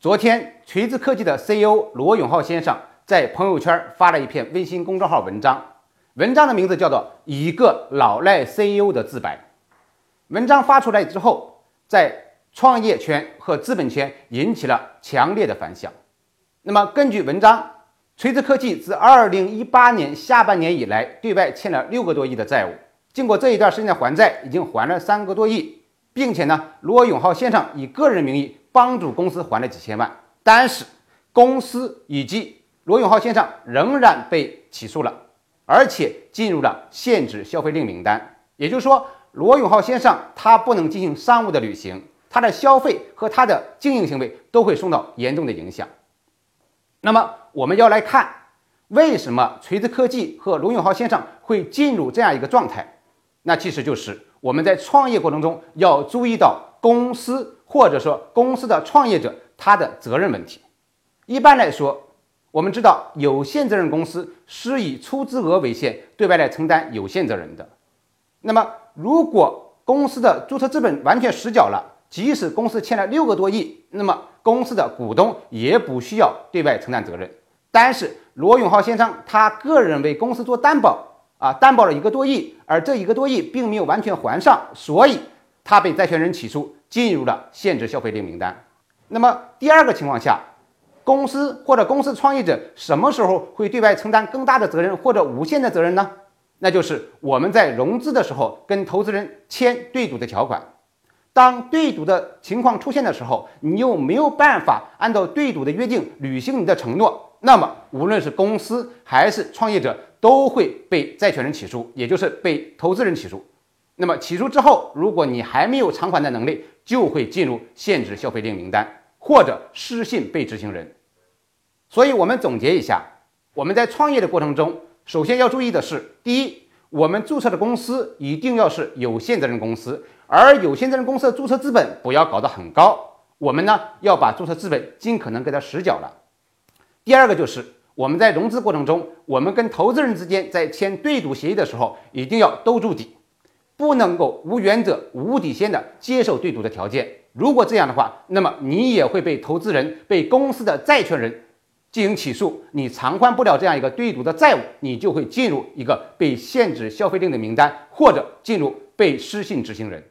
昨天，锤子科技的 CEO 罗永浩先生在朋友圈发了一篇微信公众号文章，文章的名字叫做《一个老赖 CEO 的自白》。文章发出来之后，在创业圈和资本圈引起了强烈的反响。那么，根据文章，锤子科技自2018年下半年以来，对外欠了六个多亿的债务，经过这一段时间的还债，已经还了三个多亿，并且呢，罗永浩先生以个人名义。帮助公司还了几千万，但是公司以及罗永浩先生仍然被起诉了，而且进入了限制消费令名单。也就是说，罗永浩先生他不能进行商务的旅行，他的消费和他的经营行为都会受到严重的影响。那么我们要来看，为什么锤子科技和罗永浩先生会进入这样一个状态？那其实就是我们在创业过程中要注意到公司。或者说公司的创业者他的责任问题，一般来说，我们知道有限责任公司是以出资额为限，对外来承担有限责任的。那么，如果公司的注册资本完全实缴了，即使公司欠了六个多亿，那么公司的股东也不需要对外承担责任。但是罗永浩先生他个人为公司做担保啊，担保了一个多亿，而这一个多亿并没有完全还上，所以他被债权人起诉。进入了限制消费令名单。那么第二个情况下，公司或者公司创业者什么时候会对外承担更大的责任或者无限的责任呢？那就是我们在融资的时候跟投资人签对赌的条款。当对赌的情况出现的时候，你又没有办法按照对赌的约定履行你的承诺，那么无论是公司还是创业者都会被债权人起诉，也就是被投资人起诉。那么起诉之后，如果你还没有偿还的能力，就会进入限制消费令名单或者失信被执行人。所以，我们总结一下，我们在创业的过程中，首先要注意的是：第一，我们注册的公司一定要是有限责任公司，而有限责任公司的注册资本不要搞得很高。我们呢要把注册资本尽可能给它实缴了。第二个就是我们在融资过程中，我们跟投资人之间在签对赌协议的时候，一定要兜住底。不能够无原则、无底线的接受对赌的条件。如果这样的话，那么你也会被投资人、被公司的债权人进行起诉。你偿还不了这样一个对赌的债务，你就会进入一个被限制消费令的名单，或者进入被失信执行人。